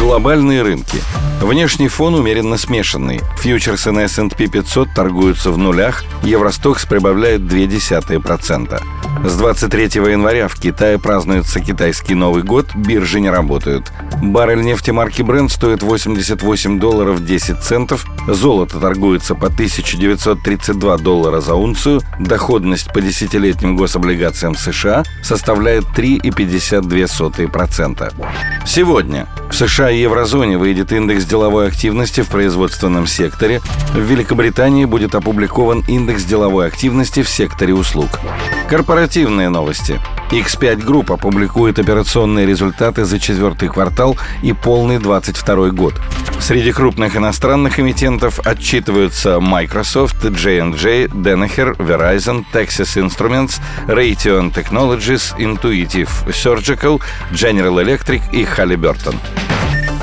Глобальные рынки. Внешний фон умеренно смешанный. Фьючерсы на S&P 500 торгуются в нулях, Евростокс прибавляет 0,2%. С 23 января в Китае празднуется китайский Новый год, биржи не работают. Баррель нефти марки Brent стоит 88 долларов 10 центов, золото торгуется по 1932 доллара за унцию, доходность по десятилетним гособлигациям США составляет 3,52%. Сегодня в США и еврозоне выйдет индекс деловой активности в производственном секторе. В Великобритании будет опубликован индекс деловой активности в секторе услуг. Корпоративные новости. X5 Group опубликует операционные результаты за четвертый квартал и полный 22 год. Среди крупных иностранных эмитентов отчитываются Microsoft, J&J, Danaher, Verizon, Texas Instruments, Raytheon Technologies, Intuitive Surgical, General Electric и Halliburton.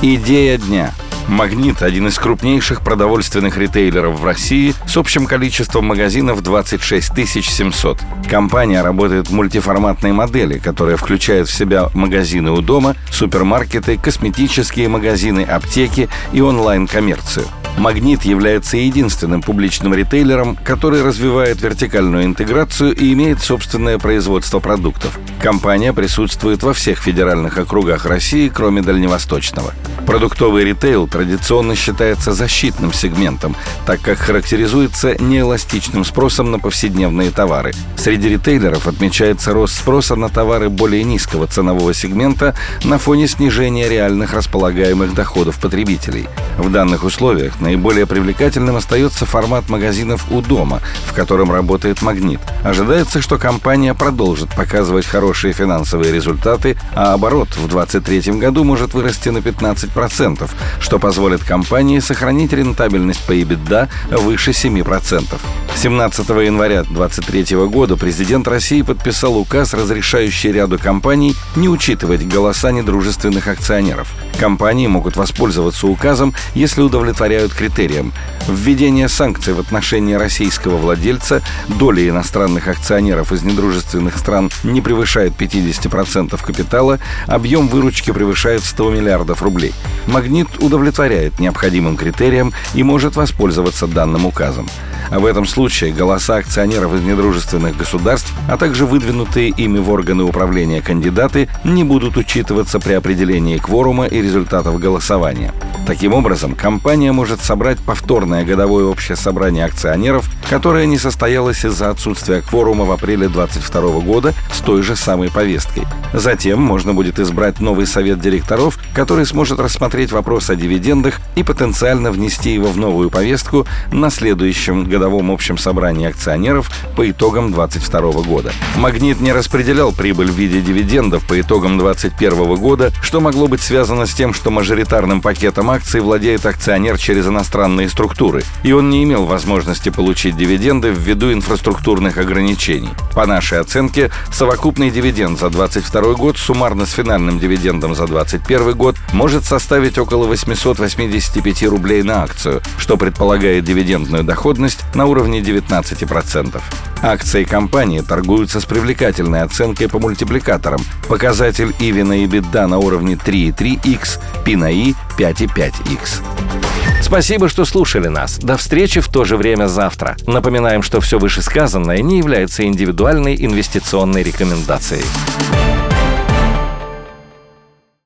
Идея дня – «Магнит» — один из крупнейших продовольственных ритейлеров в России с общим количеством магазинов 26 700. Компания работает в мультиформатной модели, которая включает в себя магазины у дома, супермаркеты, косметические магазины, аптеки и онлайн-коммерцию. Магнит является единственным публичным ритейлером, который развивает вертикальную интеграцию и имеет собственное производство продуктов. Компания присутствует во всех федеральных округах России, кроме Дальневосточного. Продуктовый ритейл традиционно считается защитным сегментом, так как характеризуется неэластичным спросом на повседневные товары. Среди ритейлеров отмечается рост спроса на товары более низкого ценового сегмента на фоне снижения реальных располагаемых доходов потребителей. В данных условиях наиболее привлекательным остается формат магазинов у дома, в котором работает «Магнит». Ожидается, что компания продолжит показывать хорошие финансовые результаты, а оборот в 2023 году может вырасти на 15%, что позволит компании сохранить рентабельность по EBITDA выше 7%. 17 января 2023 года президент России подписал указ, разрешающий ряду компаний не учитывать голоса недружественных акционеров. Компании могут воспользоваться указом, если удовлетворяют критериям. Введение санкций в отношении российского владельца, доли иностранных акционеров из недружественных стран не превышает 50% капитала, объем выручки превышает 100 миллиардов рублей. «Магнит» удовлетворяет необходимым критериям и может воспользоваться данным указом. А в этом случае голоса акционеров из недружественных государств, а также выдвинутые ими в органы управления кандидаты не будут учитываться при определении кворума и результатов голосования. Таким образом, компания может собрать повторное годовое общее собрание акционеров, которое не состоялось из-за отсутствия кворума в апреле 2022 года с той же самой повесткой. Затем можно будет избрать новый совет директоров, который сможет рассмотреть вопрос о дивидендах и потенциально внести его в новую повестку на следующем годовом общем собрании акционеров по итогам 2022 года. «Магнит» не распределял прибыль в виде дивидендов по итогам 2021 года, что могло быть связано с тем, что мажоритарным пакетом акций владеет акционер через иностранные структуры, и он не имел возможности получить дивиденды ввиду инфраструктурных ограничений. По нашей оценке, совокупный дивиденд за 2022 год суммарно с финальным дивидендом за 2021 год может составить около 885 рублей на акцию, что предполагает дивидендную доходность на уровне 19%. Акции компании торгуются с привлекательной оценкой по мультипликаторам. Показатель EV на EBITDA на уровне 3,3x, P на I 5,5x. Спасибо, что слушали нас. До встречи в то же время завтра. Напоминаем, что все вышесказанное не является индивидуальной инвестиционной рекомендацией.